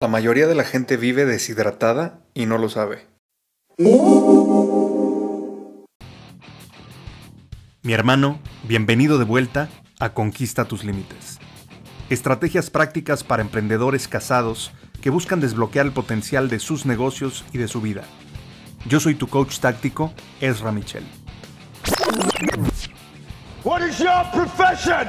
La mayoría de la gente vive deshidratada y no lo sabe. Mi hermano, bienvenido de vuelta a Conquista tus Límites. Estrategias prácticas para emprendedores casados que buscan desbloquear el potencial de sus negocios y de su vida. Yo soy tu coach táctico, Ezra Michel. What is your profession?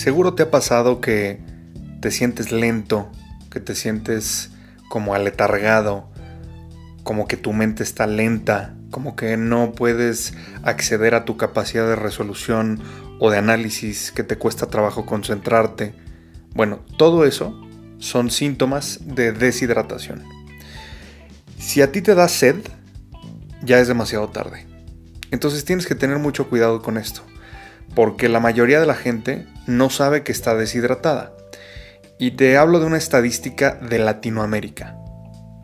Seguro te ha pasado que te sientes lento, que te sientes como aletargado, como que tu mente está lenta, como que no puedes acceder a tu capacidad de resolución o de análisis, que te cuesta trabajo concentrarte. Bueno, todo eso son síntomas de deshidratación. Si a ti te da sed, ya es demasiado tarde. Entonces tienes que tener mucho cuidado con esto porque la mayoría de la gente no sabe que está deshidratada. Y te hablo de una estadística de Latinoamérica.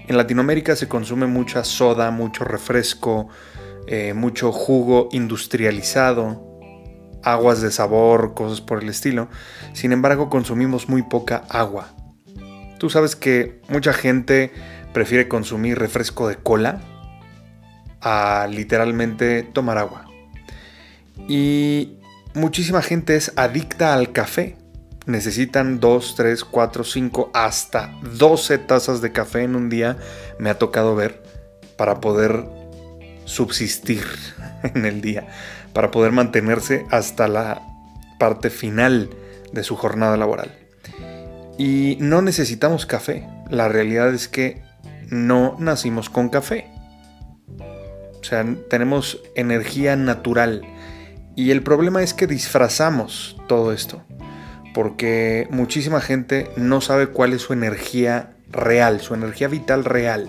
En Latinoamérica se consume mucha soda, mucho refresco, eh, mucho jugo industrializado, aguas de sabor, cosas por el estilo. Sin embargo, consumimos muy poca agua. Tú sabes que mucha gente prefiere consumir refresco de cola a literalmente tomar agua. Y muchísima gente es adicta al café. Necesitan 2, 3, 4, 5, hasta 12 tazas de café en un día, me ha tocado ver, para poder subsistir en el día, para poder mantenerse hasta la parte final de su jornada laboral. Y no necesitamos café. La realidad es que no nacimos con café. O sea, tenemos energía natural y el problema es que disfrazamos todo esto, porque muchísima gente no sabe cuál es su energía real, su energía vital real.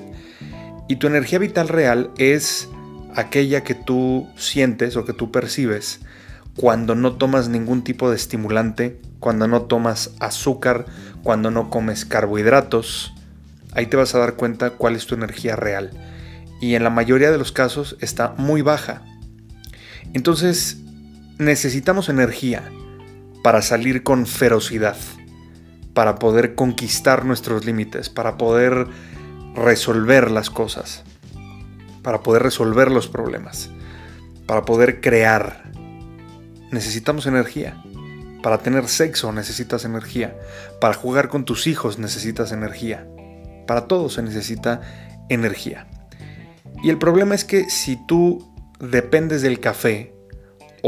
Y tu energía vital real es aquella que tú sientes o que tú percibes cuando no tomas ningún tipo de estimulante, cuando no tomas azúcar, cuando no comes carbohidratos. Ahí te vas a dar cuenta cuál es tu energía real. Y en la mayoría de los casos está muy baja. Entonces, necesitamos energía para salir con ferocidad, para poder conquistar nuestros límites, para poder resolver las cosas, para poder resolver los problemas, para poder crear. Necesitamos energía. Para tener sexo necesitas energía. Para jugar con tus hijos necesitas energía. Para todo se necesita energía. Y el problema es que si tú dependes del café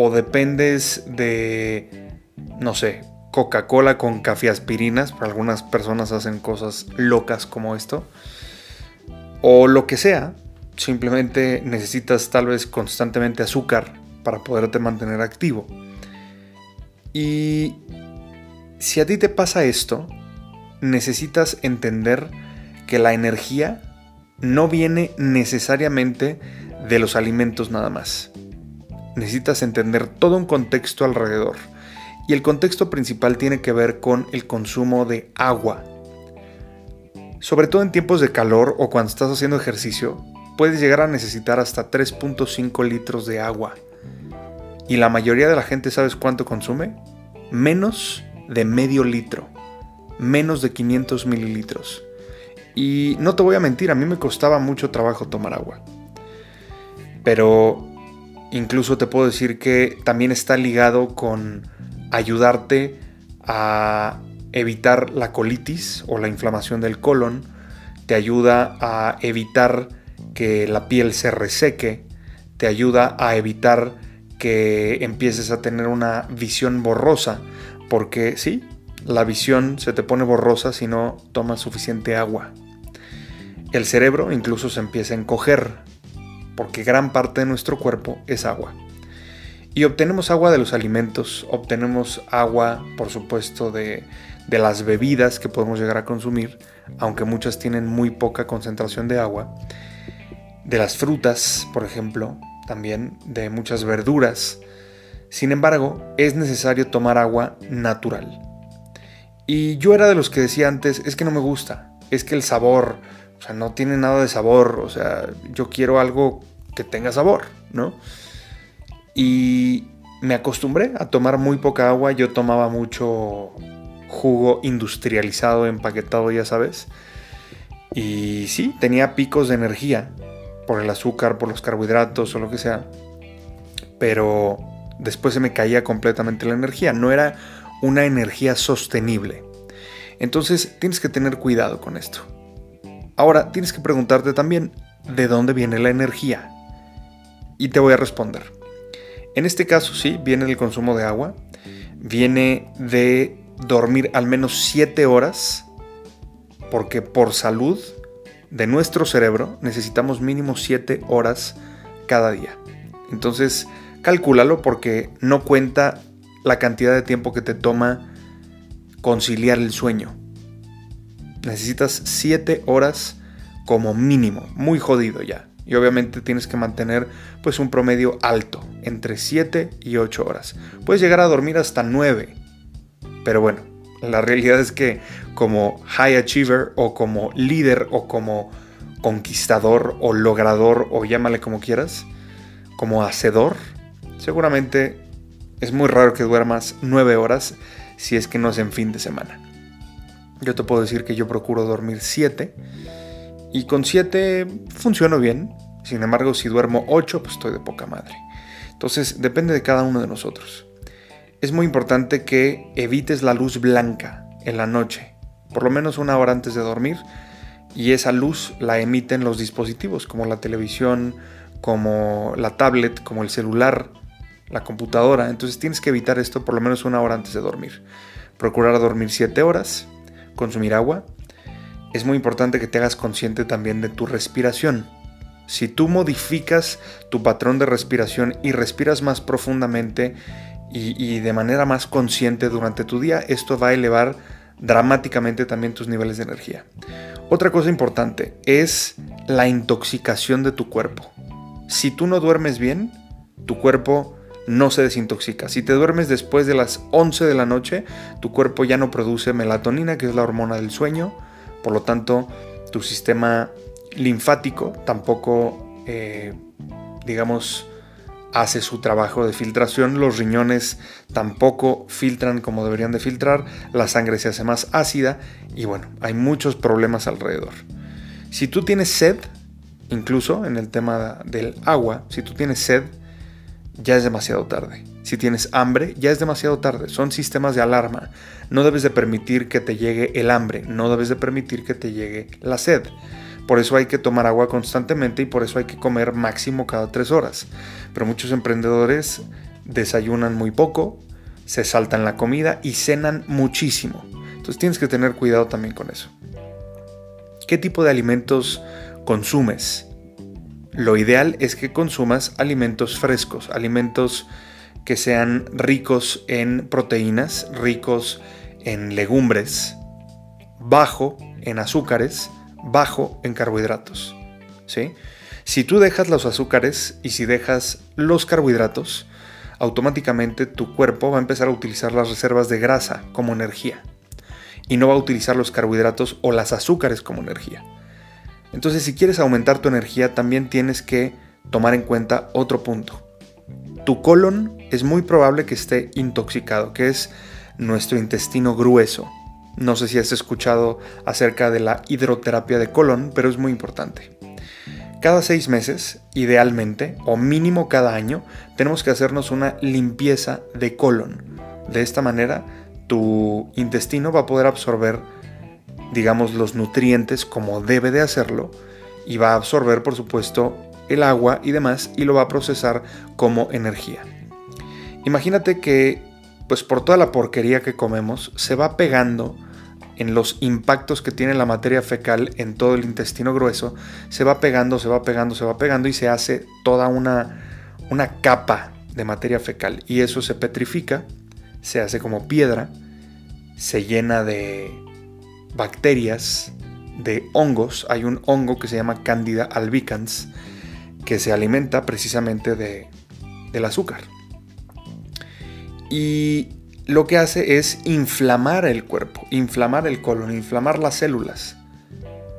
o dependes de, no sé, Coca-Cola con café aspirinas, algunas personas hacen cosas locas como esto, o lo que sea, simplemente necesitas tal vez constantemente azúcar para poderte mantener activo. Y si a ti te pasa esto, necesitas entender que la energía no viene necesariamente de los alimentos nada más necesitas entender todo un contexto alrededor. Y el contexto principal tiene que ver con el consumo de agua. Sobre todo en tiempos de calor o cuando estás haciendo ejercicio, puedes llegar a necesitar hasta 3.5 litros de agua. Y la mayoría de la gente, ¿sabes cuánto consume? Menos de medio litro. Menos de 500 mililitros. Y no te voy a mentir, a mí me costaba mucho trabajo tomar agua. Pero Incluso te puedo decir que también está ligado con ayudarte a evitar la colitis o la inflamación del colon, te ayuda a evitar que la piel se reseque, te ayuda a evitar que empieces a tener una visión borrosa, porque sí, la visión se te pone borrosa si no tomas suficiente agua. El cerebro incluso se empieza a encoger porque gran parte de nuestro cuerpo es agua. Y obtenemos agua de los alimentos, obtenemos agua, por supuesto, de, de las bebidas que podemos llegar a consumir, aunque muchas tienen muy poca concentración de agua, de las frutas, por ejemplo, también de muchas verduras. Sin embargo, es necesario tomar agua natural. Y yo era de los que decía antes, es que no me gusta, es que el sabor, o sea, no tiene nada de sabor, o sea, yo quiero algo que tenga sabor, ¿no? Y me acostumbré a tomar muy poca agua, yo tomaba mucho jugo industrializado, empaquetado, ya sabes. Y sí, tenía picos de energía por el azúcar, por los carbohidratos o lo que sea. Pero después se me caía completamente la energía. No era una energía sostenible. Entonces tienes que tener cuidado con esto. Ahora tienes que preguntarte también, ¿de dónde viene la energía? Y te voy a responder. En este caso sí, viene del consumo de agua, viene de dormir al menos 7 horas, porque por salud de nuestro cerebro necesitamos mínimo 7 horas cada día. Entonces, calcúlalo porque no cuenta la cantidad de tiempo que te toma conciliar el sueño. Necesitas 7 horas como mínimo, muy jodido ya. Y obviamente tienes que mantener pues un promedio alto, entre 7 y 8 horas. Puedes llegar a dormir hasta 9 pero bueno, la realidad es que como high achiever o como líder o como conquistador o logrador o llámale como quieras, como hacedor, seguramente es muy raro que duermas nueve horas si es que no es en fin de semana. Yo te puedo decir que yo procuro dormir 7 y con 7 funciono bien. Sin embargo, si duermo 8, pues estoy de poca madre. Entonces, depende de cada uno de nosotros es muy importante que evites la luz blanca en la noche, por lo menos una hora antes de dormir, y esa luz la emiten los dispositivos como la televisión, como la tablet, como el celular, la computadora. Entonces tienes que evitar esto por lo menos una hora antes de dormir. Procurar dormir 7 horas, consumir agua. Es muy importante que te hagas consciente también de tu respiración. Si tú modificas tu patrón de respiración y respiras más profundamente y, de manera más consciente durante tu día, esto va a elevar dramáticamente también tus niveles de energía. Otra cosa importante es la intoxicación de tu cuerpo. Si tú no duermes bien, tu cuerpo no se desintoxica. Si te duermes después de las 11 de la noche, tu cuerpo ya no produce melatonina, que es la hormona del sueño. Por lo tanto, tu sistema linfático tampoco, eh, digamos, hace su trabajo de filtración, los riñones tampoco filtran como deberían de filtrar, la sangre se hace más ácida y bueno, hay muchos problemas alrededor. Si tú tienes sed, incluso en el tema del agua, si tú tienes sed, ya es demasiado tarde. Si tienes hambre, ya es demasiado tarde. Son sistemas de alarma. No debes de permitir que te llegue el hambre, no debes de permitir que te llegue la sed. Por eso hay que tomar agua constantemente y por eso hay que comer máximo cada tres horas. Pero muchos emprendedores desayunan muy poco, se saltan la comida y cenan muchísimo. Entonces tienes que tener cuidado también con eso. ¿Qué tipo de alimentos consumes? Lo ideal es que consumas alimentos frescos, alimentos que sean ricos en proteínas, ricos en legumbres, bajo en azúcares bajo en carbohidratos. ¿sí? Si tú dejas los azúcares y si dejas los carbohidratos, automáticamente tu cuerpo va a empezar a utilizar las reservas de grasa como energía y no va a utilizar los carbohidratos o las azúcares como energía. Entonces si quieres aumentar tu energía también tienes que tomar en cuenta otro punto. Tu colon es muy probable que esté intoxicado, que es nuestro intestino grueso. No sé si has escuchado acerca de la hidroterapia de colon, pero es muy importante. Cada seis meses, idealmente, o mínimo cada año, tenemos que hacernos una limpieza de colon. De esta manera, tu intestino va a poder absorber, digamos, los nutrientes como debe de hacerlo y va a absorber, por supuesto, el agua y demás y lo va a procesar como energía. Imagínate que, pues por toda la porquería que comemos, se va pegando en los impactos que tiene la materia fecal en todo el intestino grueso, se va pegando, se va pegando, se va pegando y se hace toda una, una capa de materia fecal. Y eso se petrifica, se hace como piedra, se llena de bacterias, de hongos. Hay un hongo que se llama Candida albicans que se alimenta precisamente de, del azúcar. Y lo que hace es inflamar el cuerpo, inflamar el colon, inflamar las células.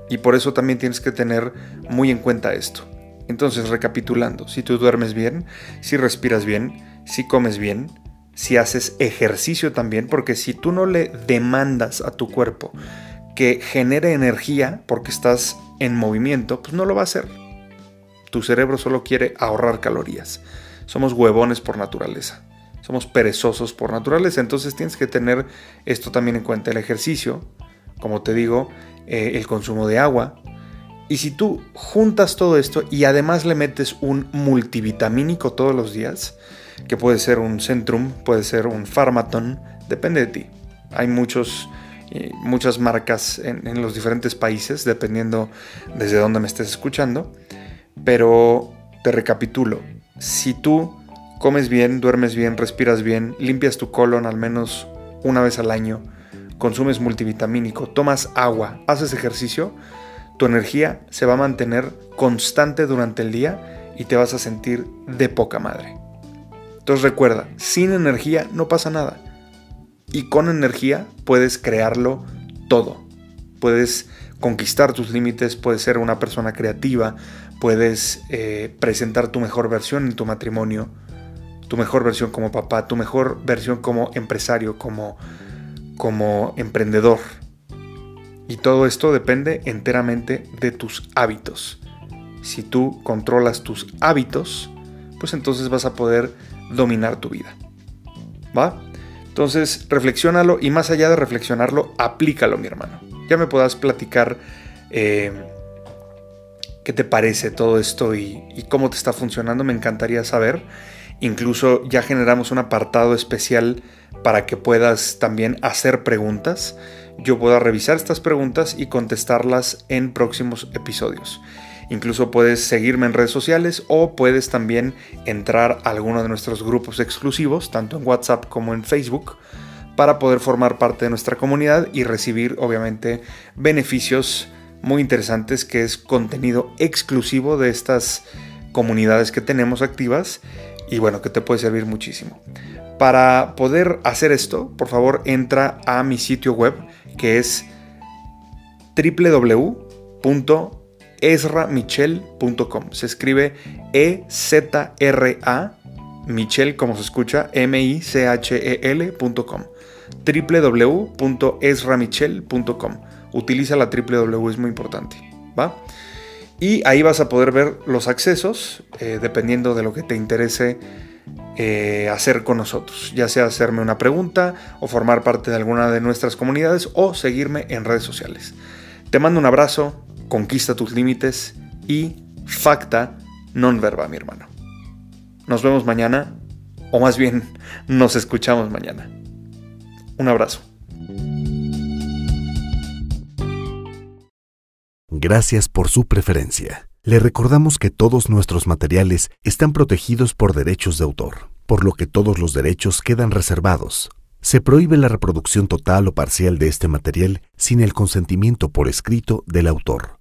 Y por eso también tienes que tener muy en cuenta esto. Entonces, recapitulando, si tú duermes bien, si respiras bien, si comes bien, si haces ejercicio también, porque si tú no le demandas a tu cuerpo que genere energía porque estás en movimiento, pues no lo va a hacer. Tu cerebro solo quiere ahorrar calorías. Somos huevones por naturaleza somos perezosos por naturaleza, entonces tienes que tener esto también en cuenta, el ejercicio, como te digo, eh, el consumo de agua. Y si tú juntas todo esto y además le metes un multivitamínico todos los días, que puede ser un Centrum, puede ser un Pharmaton, depende de ti. Hay muchos, eh, muchas marcas en, los diferentes países, dependiendo desde dónde me estés escuchando. Pero te recapitulo, si tú comes bien, duermes bien, respiras bien, limpias tu colon al menos una vez al año, consumes multivitamínico, tomas agua, haces ejercicio, tu energía se va a mantener constante durante el día y te vas a sentir de poca madre. Entonces recuerda, sin energía no pasa nada. Y con energía puedes crearlo todo. Puedes conquistar tus límites, puedes ser una persona creativa, puedes eh, presentar tu mejor versión en tu matrimonio, tu mejor versión como papá, tu mejor versión como empresario, como, como emprendedor. Y todo esto depende enteramente de tus hábitos. Si tú controlas tus hábitos, pues entonces vas a poder dominar tu vida. ¿Va? Entonces, reflexiónalo y más allá de reflexionarlo, aplícalo, mi hermano. Ya me puedas platicar eh, qué te parece todo esto y, y cómo te está funcionando. Me encantaría saber. Incluso ya generamos un apartado especial para que puedas también hacer preguntas. Yo pueda revisar estas preguntas y contestarlas en próximos episodios. Incluso puedes seguirme en redes sociales o puedes también entrar a alguno de nuestros grupos exclusivos, tanto en WhatsApp como en Facebook, para poder formar parte de nuestra comunidad y recibir obviamente beneficios muy interesantes que es contenido exclusivo de estas comunidades que tenemos activas y bueno, que te puede servir muchísimo. Para poder hacer esto, por favor entra a mi sitio web que es www.ezramichel.com. Se escribe E-Z-R-A, Michel como se escucha, M-I-C-H-E-L.com. www.ezramichel.com. Utiliza la www, es muy importante. ¿Va? Y ahí vas a poder ver los accesos, eh, dependiendo de lo que te interese eh, hacer con nosotros, ya sea hacerme una pregunta o formar parte de alguna de nuestras comunidades o seguirme en redes sociales. Te mando un abrazo, conquista tus límites y facta non verba, mi hermano. Nos vemos mañana, o más bien nos escuchamos mañana. Un abrazo. Gracias por su preferencia. Le recordamos que todos nuestros materiales están protegidos por derechos de autor, por lo que todos los derechos quedan reservados. Se prohíbe la reproducción total o parcial de este material sin el consentimiento por escrito del autor.